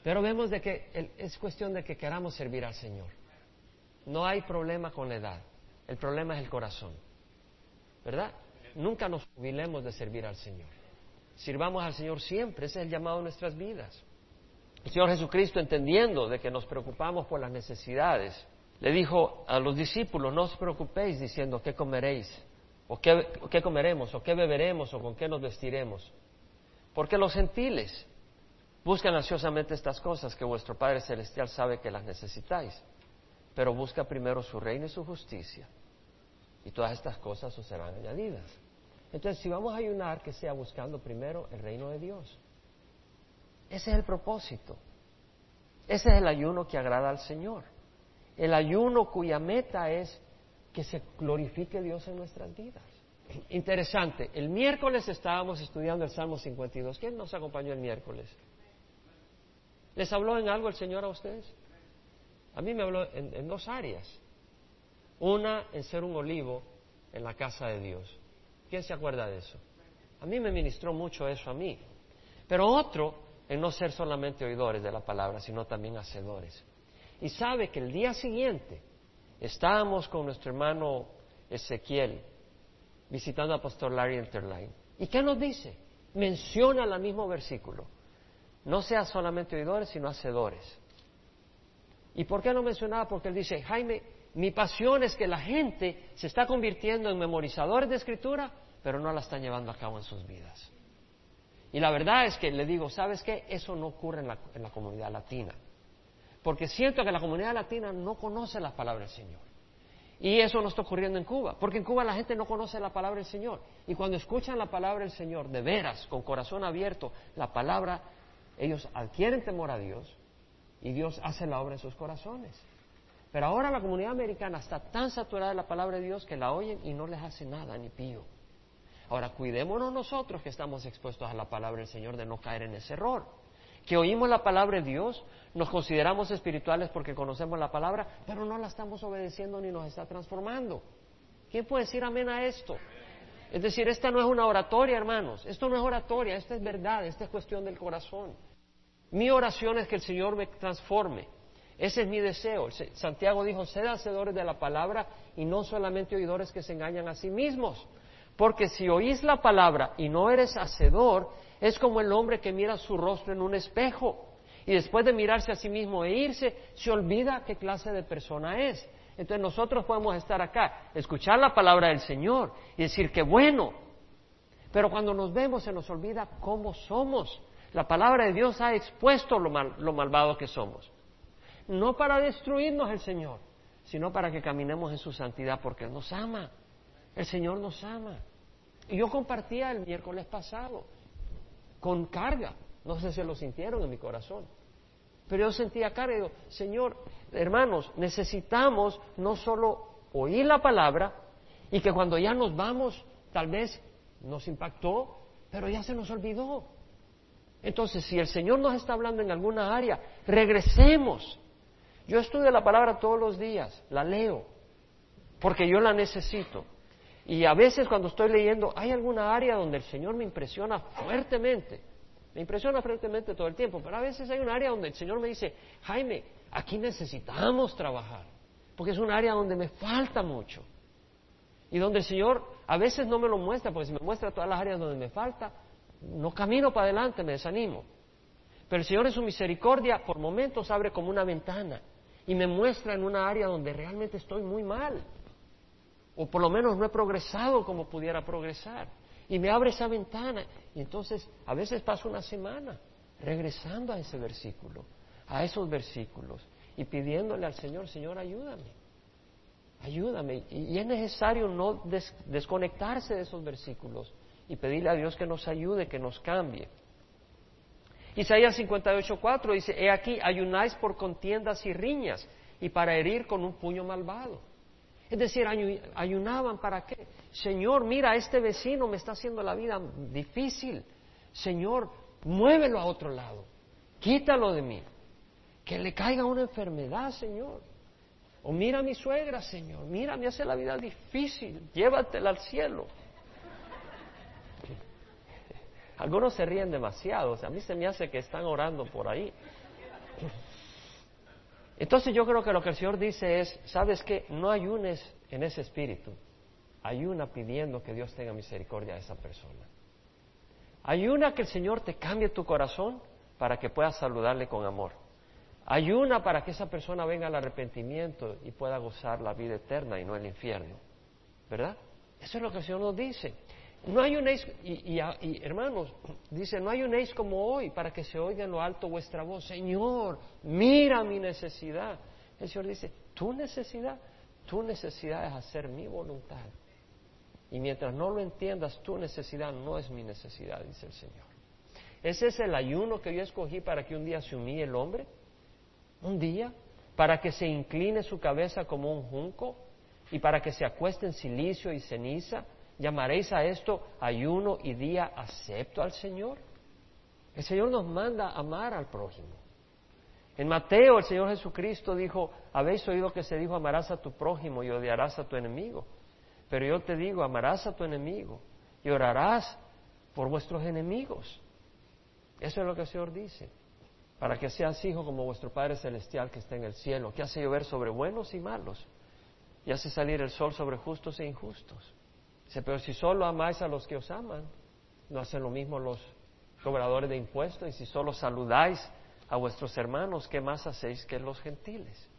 S1: Pero vemos de que es cuestión de que queramos servir al Señor. No hay problema con la edad. El problema es el corazón. ¿Verdad? Nunca nos jubilemos de servir al Señor. Sirvamos al Señor siempre, ese es el llamado de nuestras vidas. El Señor Jesucristo, entendiendo de que nos preocupamos por las necesidades, le dijo a los discípulos, no os preocupéis diciendo qué comeréis, o qué, qué comeremos, o qué beberemos, o con qué nos vestiremos. Porque los gentiles buscan ansiosamente estas cosas que vuestro Padre Celestial sabe que las necesitáis. Pero busca primero su reino y su justicia. Y todas estas cosas os serán añadidas. Entonces, si vamos a ayunar, que sea buscando primero el reino de Dios. Ese es el propósito. Ese es el ayuno que agrada al Señor. El ayuno cuya meta es que se glorifique Dios en nuestras vidas. Interesante, el miércoles estábamos estudiando el Salmo 52. ¿Quién nos acompañó el miércoles? ¿Les habló en algo el Señor a ustedes? A mí me habló en, dos áreas. Una en ser un olivo en la casa de Dios. ¿Quién se acuerda de eso? A mí me ministró mucho eso a mí. Pero otro en no ser solamente oidores de la palabra, sino también hacedores. Y sabe que el día siguiente estábamos con nuestro hermano Ezequiel visitando a Pastor Larry Interline. ¿Y qué nos dice? Menciona el mismo versículo. No seas solamente oidores, sino hacedores. ¿Y por qué no mencionaba? Porque él dice, Jaime, mi pasión es que la gente se está convirtiendo en memorizadores de escritura, pero no la están llevando a cabo en sus vidas. Y la verdad es que le digo, ¿sabes qué? Eso no ocurre en la, en la comunidad latina. Porque siento que la comunidad latina no conoce las palabras del Señor. Y eso no está ocurriendo en Cuba, porque en Cuba la gente no conoce la palabra del Señor. Y cuando escuchan la palabra del Señor, de veras, con corazón abierto, la palabra, ellos adquieren temor a Dios y Dios hace la obra en sus corazones. Pero ahora la comunidad americana está tan saturada de la palabra de Dios que la oyen y no les hace nada, ni pío. Ahora, cuidémonos nosotros que estamos expuestos a la palabra del Señor de no caer en ese error. Que oímos la palabra de Dios, nos consideramos espirituales porque conocemos la palabra, pero no la estamos obedeciendo ni nos está transformando. ¿Quién puede decir amén a esto? Es decir, esta no es una oratoria, hermanos. Esto no es oratoria, esta es verdad, esta es cuestión del corazón. Mi oración es que el Señor me transforme. Ese es mi deseo. Santiago dijo, sed hacedores de la palabra y no solamente oidores que se engañan a sí mismos. Porque si oís la palabra y no eres hacedor, es como el hombre que mira su rostro en un espejo y después de mirarse a sí mismo e irse, se olvida qué clase de persona es. Entonces nosotros podemos estar acá, escuchar la palabra del Señor y decir que bueno, pero cuando nos vemos se nos olvida cómo somos. La palabra de Dios ha expuesto lo, lo malvado que somos. No para destruirnos el Señor, sino para que caminemos en su santidad porque nos ama. El Señor nos ama. Y yo compartía el miércoles pasado con carga. No sé si lo sintieron en mi corazón. Pero yo sentía carga y digo, Señor, hermanos, necesitamos no solo oír la palabra y que cuando ya nos vamos, tal vez nos impactó, pero ya se nos olvidó. Entonces, si el Señor nos está hablando en alguna área, regresemos. Yo estudio la palabra todos los días, la leo, porque yo la necesito. Y a veces cuando estoy leyendo, hay alguna área donde el Señor me impresiona fuertemente. Me impresiona fuertemente todo el tiempo, pero a veces hay un área donde el Señor me dice, Jaime, aquí necesitamos trabajar, porque es un área donde me falta mucho. Y donde el Señor a veces no me lo muestra, porque si me muestra todas las áreas donde me falta, no camino para adelante, me desanimo. Pero el Señor en su misericordia por momentos abre como una ventana y me muestra en una área donde realmente estoy muy mal. O por lo menos no he progresado como pudiera progresar. Y me abre esa ventana. Y entonces a veces paso una semana regresando a ese versículo, a esos versículos, y pidiéndole al Señor, Señor, ayúdame. Ayúdame. Y, es necesario no desconectarse de esos versículos y pedirle a Dios que nos ayude, que nos cambie. Isaías 58.4 dice, He aquí, ayunáis por contiendas y riñas y para herir con un puño malvado. Es decir, ayunaban para qué? Señor, mira, este vecino me está haciendo la vida difícil. Señor, muévelo a otro lado. Quítalo de mí. Que le caiga una enfermedad, Señor. O mira a mi suegra, Señor. Mira, me hace la vida difícil. Llévatela al cielo. Algunos se ríen demasiado, a mí se me hace que están orando por ahí. Entonces yo creo que lo que el Señor dice es, ¿sabes qué? No ayunes en ese espíritu. Ayuna pidiendo que Dios tenga misericordia a esa persona. Ayuna que el Señor te cambie tu corazón para que puedas saludarle con amor. Ayuna para que esa persona venga al arrepentimiento y pueda gozar la vida eterna y no el infierno. ¿Verdad? Eso es lo que el Señor nos dice. No ayunéis, y, y, hermanos, dice, no ayunéis como hoy para que se oiga en lo alto vuestra voz. Señor, mira mi necesidad. El Señor dice, tu necesidad, tu necesidad es hacer mi voluntad. Y mientras no lo entiendas, tu necesidad no es mi necesidad, dice el Señor. Ese es el ayuno que yo escogí para que un día se humille el hombre. Un día, para que se incline su cabeza como un junco y para que se acueste en silicio y ceniza ¿Llamaréis a esto ayuno y día acepto al Señor? El Señor nos manda amar al prójimo. En Mateo el Señor Jesucristo dijo, habéis oído que se dijo, amarás a tu prójimo y odiarás a tu enemigo. Pero yo te digo, amarás a tu enemigo y orarás por vuestros enemigos. Eso es lo que el Señor dice. Para que seas hijo como vuestro Padre Celestial que está en el cielo, que hace llover sobre buenos y malos y hace salir el sol sobre justos e injustos. Dice, pero si solo amáis a los que os aman, no hacen lo mismo los cobradores de impuestos, y si solo saludáis a vuestros hermanos, ¿qué más hacéis que los gentiles?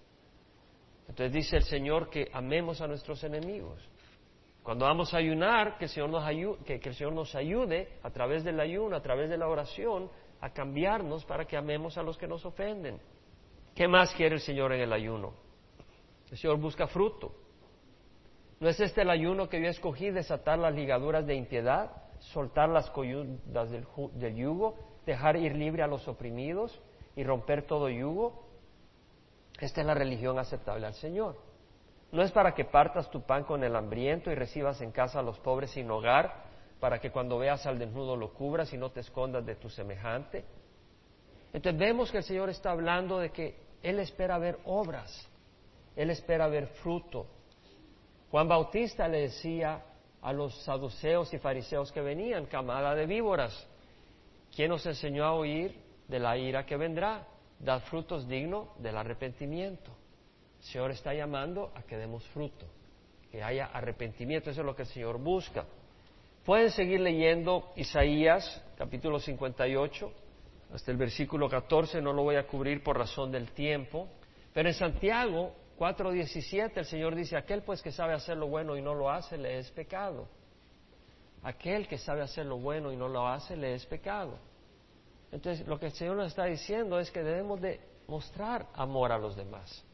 S1: Entonces dice el Señor que amemos a nuestros enemigos. Cuando vamos a ayunar, que el, Señor nos ayude, que, que el Señor nos ayude a través del ayuno, a través de la oración, a cambiarnos para que amemos a los que nos ofenden. ¿Qué más quiere el Señor en el ayuno? El Señor busca fruto. ¿No es este el ayuno que yo escogí, desatar las ligaduras de impiedad, soltar las coyundas del, del yugo, dejar ir libre a los oprimidos y romper todo yugo? Esta es la religión aceptable al Señor. No es para que partas tu pan con el hambriento y recibas en casa a los pobres sin hogar, para que cuando veas al desnudo lo cubras y no te escondas de tu semejante. Entonces vemos que el Señor está hablando de que Él espera ver obras, Él espera ver fruto, Juan Bautista le decía a los saduceos y fariseos que venían, camada de víboras, ¿quién nos enseñó a oír de la ira que vendrá? Dad frutos dignos del arrepentimiento. El Señor está llamando a que demos fruto, que haya arrepentimiento, eso es lo que el Señor busca. Pueden seguir leyendo Isaías capítulo 58 hasta el versículo 14, no lo voy a cubrir por razón del tiempo, pero en Santiago 4.17 el Señor dice, aquel pues que sabe hacer lo bueno y no lo hace, le es pecado. Aquel que sabe hacer lo bueno y no lo hace, le es pecado. Entonces, lo que el Señor nos está diciendo es que debemos de mostrar amor a los demás.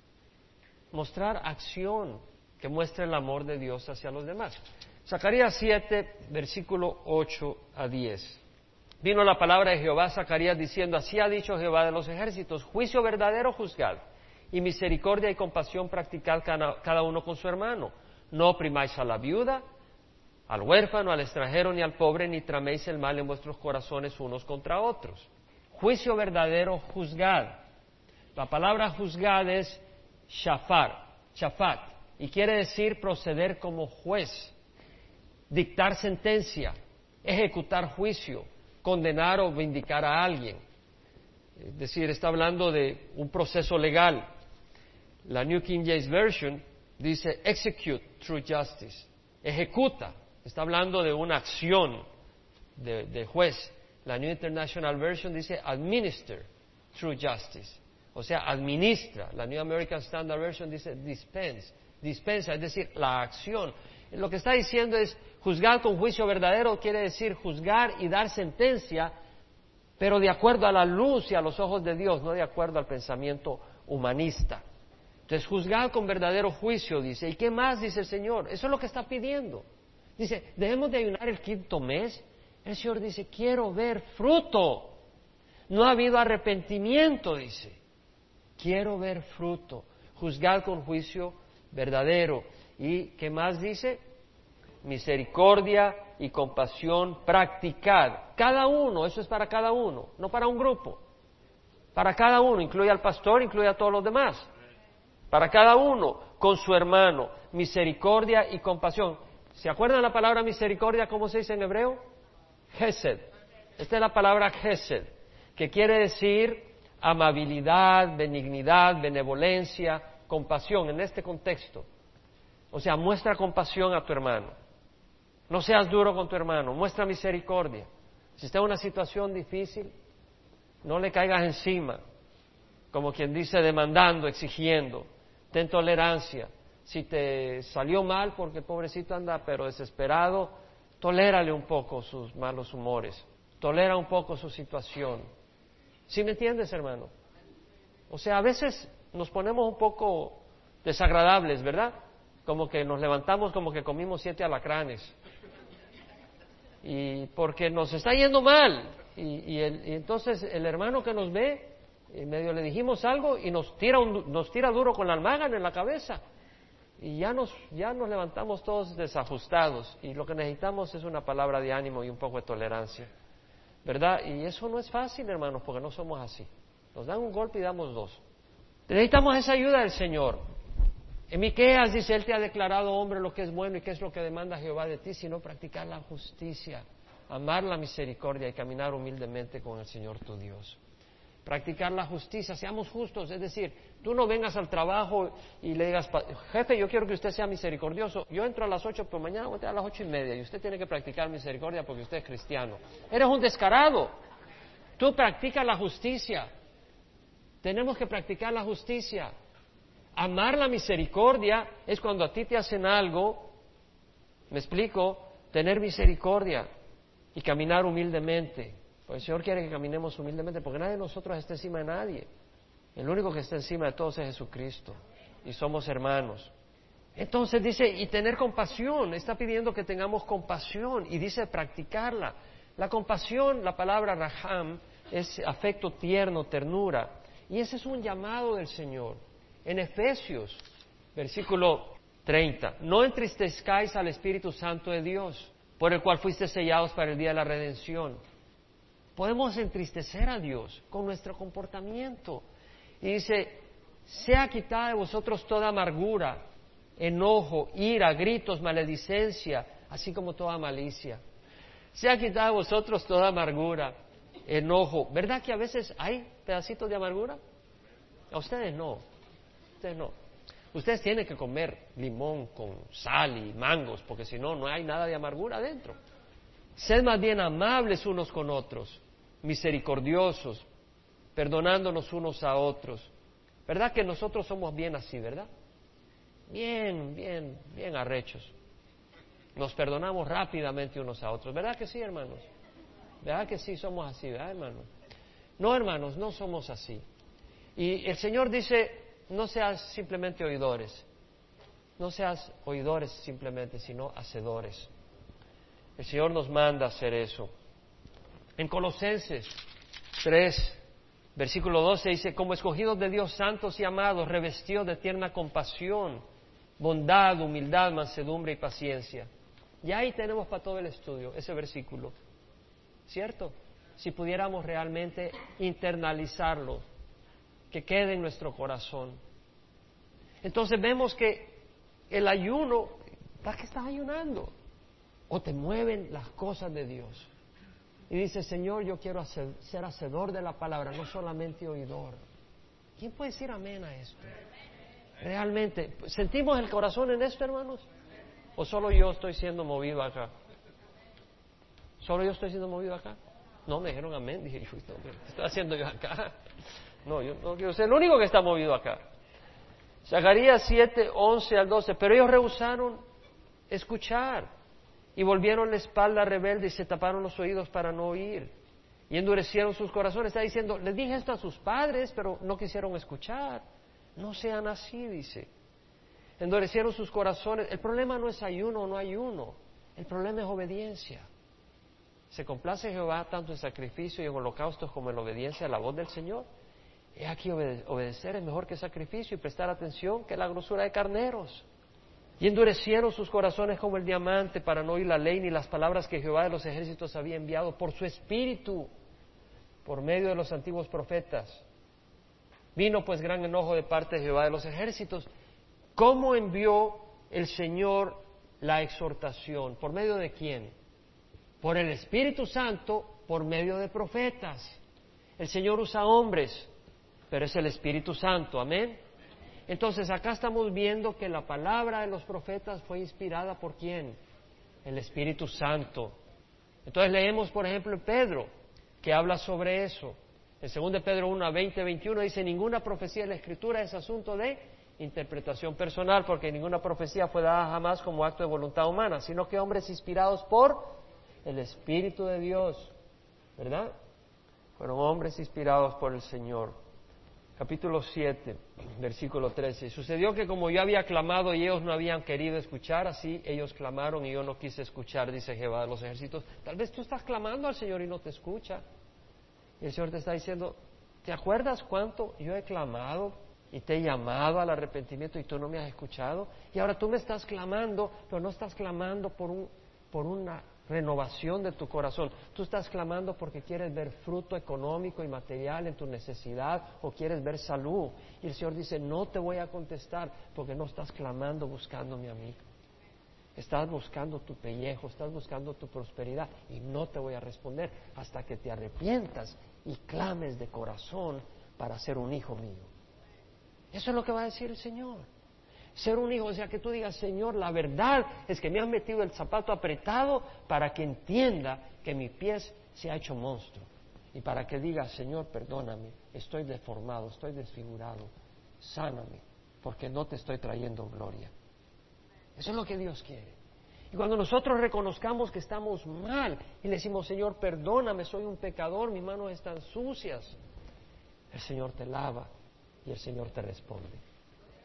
S1: Mostrar acción que muestre el amor de Dios hacia los demás. Zacarías 7, versículo 8 a 10. Vino la palabra de Jehová a Zacarías diciendo, así ha dicho Jehová de los ejércitos, juicio verdadero juzgad y misericordia y compasión practicad cada uno con su hermano. No oprimáis a la viuda, al huérfano, al extranjero ni al pobre, ni traméis el mal en vuestros corazones unos contra otros. Juicio verdadero, juzgad. La palabra juzgad es shafar, shafat, y quiere decir proceder como juez, dictar sentencia, ejecutar juicio, condenar o vindicar a alguien. Es decir, está hablando de un proceso legal. La New King James Version dice execute through justice, ejecuta, está hablando de una acción de, juez. La New International Version dice administer through justice, o sea, administra. La New American Standard Version dice dispense, dispensa, es decir, la acción. Lo que está diciendo es juzgar con juicio verdadero, quiere decir juzgar y dar sentencia, pero de acuerdo a la luz y a los ojos de Dios, no de acuerdo al pensamiento humanista. Entonces, juzgar con verdadero juicio, dice. ¿Y qué más dice el Señor? Eso es lo que está pidiendo. Dice, debemos de ayunar el quinto mes. El Señor dice, quiero ver fruto. No ha habido arrepentimiento, dice. Quiero ver fruto. Juzgar con juicio verdadero. ¿Y qué más dice? Misericordia y compasión practicad. Cada uno, eso es para cada uno, no para un grupo. Para cada uno, incluye al pastor, incluye a todos los demás para cada uno con su hermano, misericordia y compasión. ¿Se acuerdan la palabra misericordia? ¿Cómo se dice en hebreo? Gesed. Esta es la palabra Gesed, que quiere decir amabilidad, benignidad, benevolencia, compasión en este contexto. O sea, muestra compasión a tu hermano. No seas duro con tu hermano, muestra misericordia. Si está en una situación difícil, no le caigas encima, como quien dice demandando, exigiendo, ten tolerancia. Si te salió mal porque el pobrecito anda pero desesperado, tolérale un poco sus malos humores, tolera un poco su situación. ¿Sí me entiendes, hermano? O sea, a veces nos ponemos un poco desagradables, ¿verdad? Como que nos levantamos como que comimos siete alacranes. Y porque nos está yendo mal. Y, entonces el hermano que nos ve, en medio le dijimos algo y nos tira, nos tira duro con la almagana en la cabeza. Y ya nos, ya nos levantamos todos desajustados. Y lo que necesitamos es una palabra de ánimo y un poco de tolerancia. ¿Verdad? Y eso no es fácil, hermanos, porque no somos así. Nos dan un golpe y damos dos. Necesitamos esa ayuda del Señor. En Miqueas dice, Él te ha declarado hombre lo que es bueno y qué es lo que demanda Jehová de ti, sino practicar la justicia, amar la misericordia y caminar humildemente con el Señor tu Dios. Practicar la justicia, seamos justos, es decir, tú no vengas al trabajo y le digas, jefe, yo quiero que usted sea misericordioso, yo entro a las ocho, pero mañana voy a las ocho y media y usted tiene que practicar misericordia porque usted es cristiano. Eres un descarado. Tú practicas la justicia. Tenemos que practicar la justicia. Amar la misericordia es cuando a ti te hacen algo, me explico, tener misericordia y caminar humildemente. Pues el Señor quiere que caminemos humildemente porque nadie de nosotros está encima de nadie. El único que está encima de todos es Jesucristo y somos hermanos. Entonces dice, y tener compasión, está pidiendo que tengamos compasión y dice practicarla. La compasión, la palabra raham, es afecto tierno, ternura. Y ese es un llamado del Señor en Efesios, versículo 30. No entristezcáis al Espíritu Santo de Dios, por el cual fuiste sellados para el día de la redención. Podemos entristecer a Dios con nuestro comportamiento. Y dice, sea quitada de vosotros toda amargura, enojo, ira, gritos, maledicencia, así como toda malicia. Sea quitada de vosotros toda amargura, enojo. ¿Verdad que a veces hay pedacitos de amargura? A ustedes no. Ustedes no. Ustedes tienen que comer limón con sal y mangos, porque si no, no hay nada de amargura adentro. Sed más bien amables unos con otros, misericordiosos, perdonándonos unos a otros. ¿Verdad que nosotros somos bien así, verdad? Bien, bien, bien arrechos. Nos perdonamos rápidamente unos a otros. ¿Verdad que sí, hermanos? ¿Verdad que sí somos así, verdad, hermanos? No, hermanos, no somos así. Y el Señor dice, no seas simplemente oidores, no seas oidores simplemente, sino hacedores. El Señor nos manda a hacer eso. En Colosenses 3, versículo 12 dice, como escogidos de Dios santos y amados, revestidos de tierna compasión, bondad, humildad, mansedumbre y paciencia. Y ahí tenemos para todo el estudio ese versículo. ¿Cierto? Si pudiéramos realmente internalizarlo, que quede en nuestro corazón. Entonces vemos que el ayuno, ¿para qué estás ayunando? O te mueven las cosas de Dios. Y dice, Señor, yo quiero ser hacedor de la palabra, no solamente oidor. ¿Quién puede decir amén a esto? Realmente, ¿sentimos el corazón en esto, hermanos? ¿O solo yo estoy siendo movido acá? ¿Solo yo estoy siendo movido acá? No, me dijeron amén. Dije, ¿qué estoy haciendo yo acá? No, yo no quiero ser el único que está movido acá. Zacarías 7, 11 al 12. Pero ellos rehusaron escuchar y volvieron la espalda rebelde y se taparon los oídos para no oír. Y endurecieron sus corazones. Está diciendo, les dije esto a sus padres, pero no quisieron escuchar. No sean así, dice. Endurecieron sus corazones. El problema no es ayuno o no ayuno. El problema es obediencia. ¿Se complace Jehová tanto en sacrificio y en holocaustos como en obediencia a la voz del Señor? He aquí obedecer es mejor que sacrificio y prestar atención que la grosura de carneros. Y endurecieron sus corazones como el diamante para no oír la ley ni las palabras que Jehová de los ejércitos había enviado por su espíritu, por medio de los antiguos profetas. Vino pues gran enojo de parte de Jehová de los ejércitos. ¿Cómo envió el Señor la exhortación? ¿Por medio de quién? Por el Espíritu Santo, por medio de profetas. El Señor usa hombres pero es el Espíritu Santo, amén. Entonces acá estamos viendo que la palabra de los profetas fue inspirada por quién? El Espíritu Santo. Entonces leemos, por ejemplo, Pedro, que habla sobre eso. En 2 Pedro 1 a 20, 21 dice, ninguna profecía en la Escritura es asunto de interpretación personal, porque ninguna profecía fue dada jamás como acto de voluntad humana, sino que hombres inspirados por el Espíritu de Dios, ¿verdad? Fueron hombres inspirados por el Señor. Capítulo 7, versículo 13. Sucedió que como yo había clamado y ellos no habían querido escuchar, así ellos clamaron y yo no quise escuchar, dice Jehová de los ejércitos. Tal vez tú estás clamando al Señor y no te escucha. Y el Señor te está diciendo, ¿te acuerdas cuánto yo he clamado y te he llamado al arrepentimiento y tú no me has escuchado? Y ahora tú me estás clamando, pero no estás clamando por, un, por una renovación de tu corazón. Tú estás clamando porque quieres ver fruto económico y material en tu necesidad o quieres ver salud. Y el Señor dice, no te voy a contestar porque no estás clamando buscándome a mí. Estás buscando tu pellejo, estás buscando tu prosperidad y no te voy a responder hasta que te arrepientas y clames de corazón para ser un hijo mío. Eso es lo que va a decir el Señor. Ser un hijo, o sea, que tú digas, Señor, la verdad es que me has metido el zapato apretado para que entienda que mi pie se ha hecho monstruo. Y para que diga, Señor, perdóname, estoy deformado, estoy desfigurado, sáname, porque no te estoy trayendo gloria. Eso es lo que Dios quiere. Y cuando nosotros reconozcamos que estamos mal y le decimos, Señor, perdóname, soy un pecador, mis manos están sucias, el Señor te lava y el Señor te responde.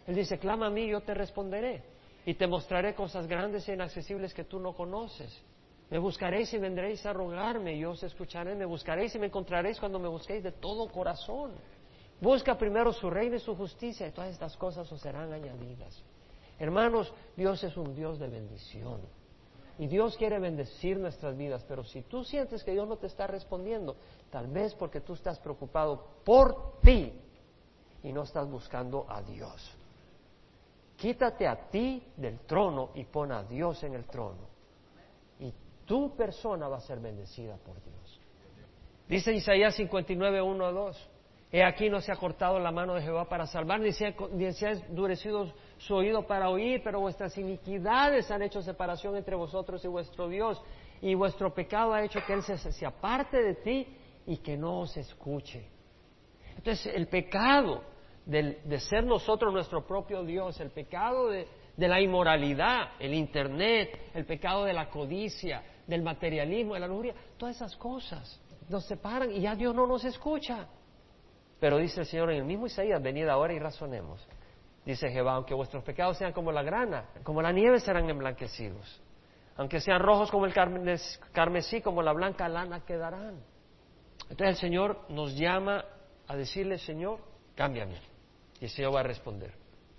S1: Él dice, clama a mí, yo te responderé y te mostraré cosas grandes e inaccesibles que tú no conoces. Me buscaréis y vendréis a rogarme, yo os escucharé, me buscaréis y me encontraréis cuando me busquéis de todo corazón. Busca primero su reino y su justicia y todas estas cosas os serán añadidas. Hermanos, Dios es un Dios de bendición. Y Dios quiere bendecir nuestras vidas, pero si tú sientes que Dios no te está respondiendo, tal vez porque tú estás preocupado por ti y no estás buscando a Dios. Quítate a ti del trono y pon a Dios en el trono. Y tu persona va a ser bendecida por Dios. Dice Isaías 59, 1 a 2. He aquí no se ha cortado la mano de Jehová para salvar, ni se, ha, endurecido su oído para oír, pero vuestras iniquidades han hecho separación entre vosotros y vuestro Dios, y vuestro pecado ha hecho que Él se, aparte de ti y que no os escuche. Entonces, el pecado de ser nosotros nuestro propio Dios, el pecado de, de la inmoralidad, el Internet, el pecado de la codicia, del materialismo, de la lujuria, todas esas cosas nos separan y ya Dios no nos escucha. Pero dice el Señor en el mismo Isaías, venid ahora y razonemos. Dice Jehová, aunque vuestros pecados sean como la grana, como la nieve serán emblanquecidos. Aunque sean rojos como el carmesí, como la blanca lana quedarán. Entonces el Señor nos llama a decirle, Señor, cámbiame. Y el Señor va a responder.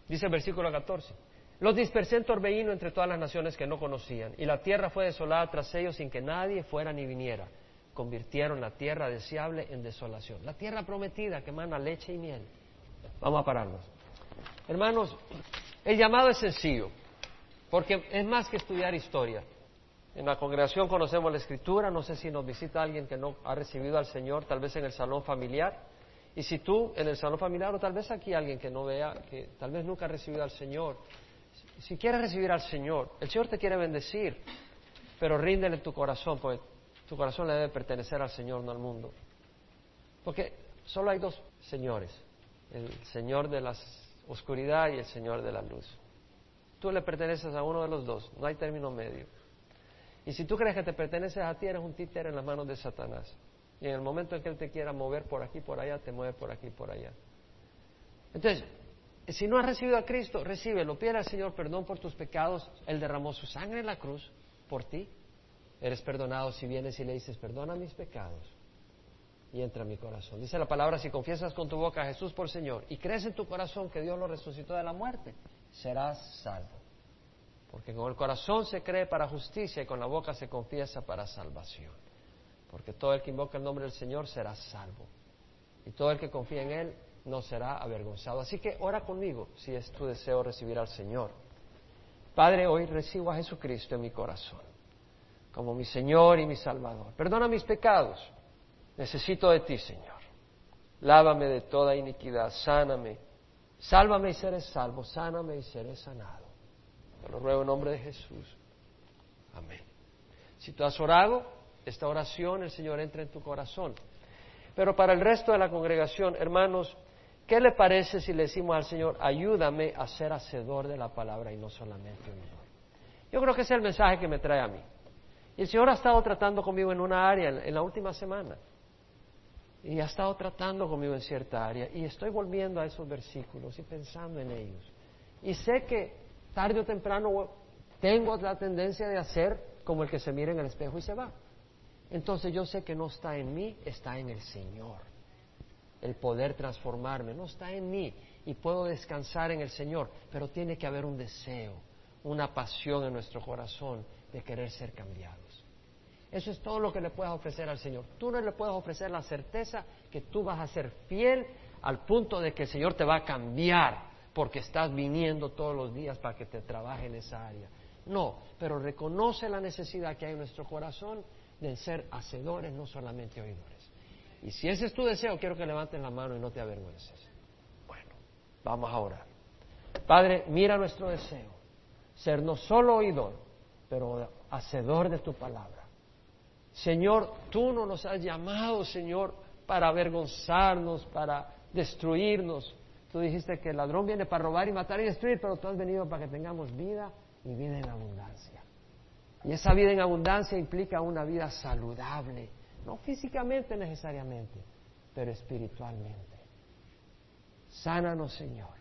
S1: Dice el versículo 14. Los dispersé en torbellino entre todas las naciones que no conocían, y la tierra fue desolada tras ellos sin que nadie fuera ni viniera convirtieron la tierra deseable en desolación. La tierra prometida que emana leche y miel. Vamos a pararnos. Hermanos, el llamado es sencillo, porque es más que estudiar historia. En la congregación conocemos la escritura, no sé si nos visita alguien que no ha recibido al Señor, tal vez en el salón familiar. Y si tú en el salón familiar o tal vez aquí alguien que no vea, que tal vez nunca ha recibido al Señor, si quieres recibir al Señor, el Señor te quiere bendecir, pero ríndele tu corazón, porque tu corazón le debe pertenecer al Señor, no al mundo. Porque solo hay dos señores, el Señor de la oscuridad y el Señor de la luz. Tú le perteneces a uno de los dos, no hay término medio. Y si tú crees que te perteneces a ti, eres un títere en las manos de Satanás. Y en el momento en que Él te quiera mover por aquí, por allá, te mueve por aquí, por allá. Entonces, si no has recibido a Cristo, recíbelo. Pide al Señor perdón por tus pecados. Él derramó su sangre en la cruz por ti. Eres perdonado si vienes y le dices, perdona mis pecados y entra en mi corazón. Dice la palabra, si confiesas con tu boca a Jesús por Señor y crees en tu corazón que Dios lo resucitó de la muerte, serás salvo. Porque con el corazón se cree para justicia y con la boca se confiesa para salvación. Porque todo el que invoca el nombre del Señor será salvo. Y todo el que confía en Él no será avergonzado. Así que ora conmigo si es tu deseo recibir al Señor. Padre, hoy recibo a Jesucristo en mi corazón como mi Señor y mi Salvador. Perdona mis pecados. Necesito de ti, Señor. Lávame de toda iniquidad, sáname. Sálvame y seré salvo, sáname y seré sanado. Te lo ruego en nombre de Jesús. Amén. Si tú has orado esta oración, el Señor entra en tu corazón. Pero para el resto de la congregación, hermanos, ¿qué le parece si le decimos al Señor, ayúdame a ser hacedor de la palabra y no solamente oidor? Yo creo que ese es el mensaje que me trae a mí. Y el Señor ha estado tratando conmigo en una área en, la última semana. Y ha estado tratando conmigo en cierta área. Y estoy volviendo a esos versículos y pensando en ellos. Y sé que tarde o temprano tengo la tendencia de hacer como el que se mira en el espejo y se va. Entonces yo sé que no está en mí, está en el Señor. El poder transformarme no está en mí y puedo descansar en el Señor, pero tiene que haber un deseo, una pasión en nuestro corazón de querer ser cambiados. Eso es todo lo que le puedes ofrecer al Señor. Tú no le puedes ofrecer la certeza que tú vas a ser fiel al punto de que el Señor te va a cambiar porque estás viniendo todos los días para que te trabaje en esa área. No, pero reconoce la necesidad que hay en nuestro corazón de ser hacedores, no solamente oidores. Y si ese es tu deseo, quiero que levantes la mano y no te avergüences. Bueno, vamos a orar. Padre, mira nuestro deseo, ser no solo oidor, pero hacedor de tu palabra. Señor, tú no nos has llamado, Señor, para avergonzarnos, para destruirnos. Tú dijiste que el ladrón viene para robar y matar y destruir, pero tú has venido para que tengamos vida y vida en abundancia. Y esa vida en abundancia implica una vida saludable, no físicamente necesariamente, pero espiritualmente. Sánanos, Señor,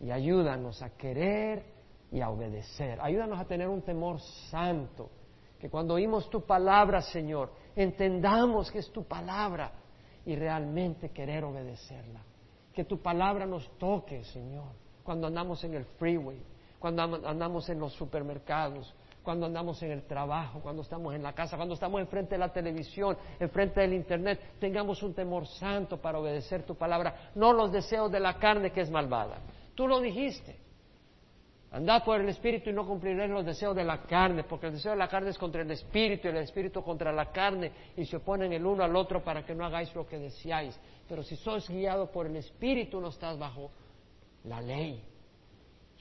S1: y ayúdanos a querer y a obedecer. Ayúdanos a tener un temor santo, que cuando oímos tu palabra, Señor, entendamos que es tu palabra y realmente querer obedecerla que tu palabra nos toque, Señor, cuando andamos en el freeway, cuando andamos en los supermercados, cuando andamos en el trabajo, cuando estamos en la casa, cuando estamos enfrente de la televisión, enfrente del Internet, tengamos un temor santo para obedecer tu palabra, no los deseos de la carne que es malvada. Tú lo dijiste. Andad por el Espíritu y no cumpliréis los deseos de la carne, porque el deseo de la carne es contra el Espíritu y el Espíritu contra la carne y se oponen el uno al otro para que no hagáis lo que deseáis. Pero si sois guiados por el Espíritu no estás bajo la ley.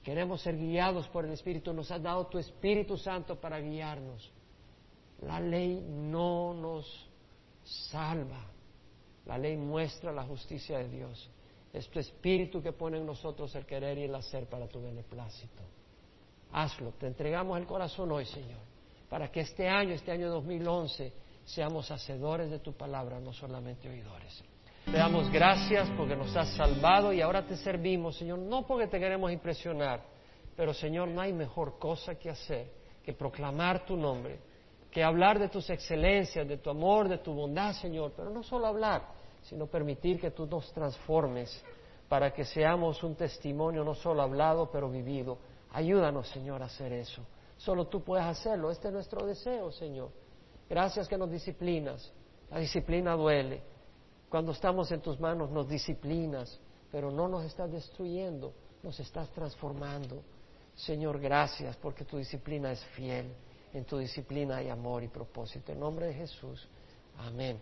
S1: Queremos ser guiados por el Espíritu. Nos has dado tu Espíritu Santo para guiarnos. La ley no nos salva. La ley muestra la justicia de Dios. Es tu espíritu que pone en nosotros el querer y el hacer para tu beneplácito. Hazlo, te entregamos el corazón hoy, Señor, para que este año, este año 2011, seamos hacedores de tu palabra, no solamente oidores. Te damos gracias porque nos has salvado y ahora te servimos, Señor, no porque te queremos impresionar, pero Señor, no hay mejor cosa que hacer que proclamar tu nombre, que hablar de tus excelencias, de tu amor, de tu bondad, Señor, pero no solo hablar, sino permitir que tú nos transformes para que seamos un testimonio no solo hablado, pero vivido. Ayúdanos, Señor, a hacer eso. Solo tú puedes hacerlo. Este es nuestro deseo, Señor. Gracias que nos disciplinas. La disciplina duele. Cuando estamos en tus manos nos disciplinas, pero no nos estás destruyendo, nos estás transformando. Señor, gracias porque tu disciplina es fiel. En tu disciplina hay amor y propósito. En nombre de Jesús. Amén.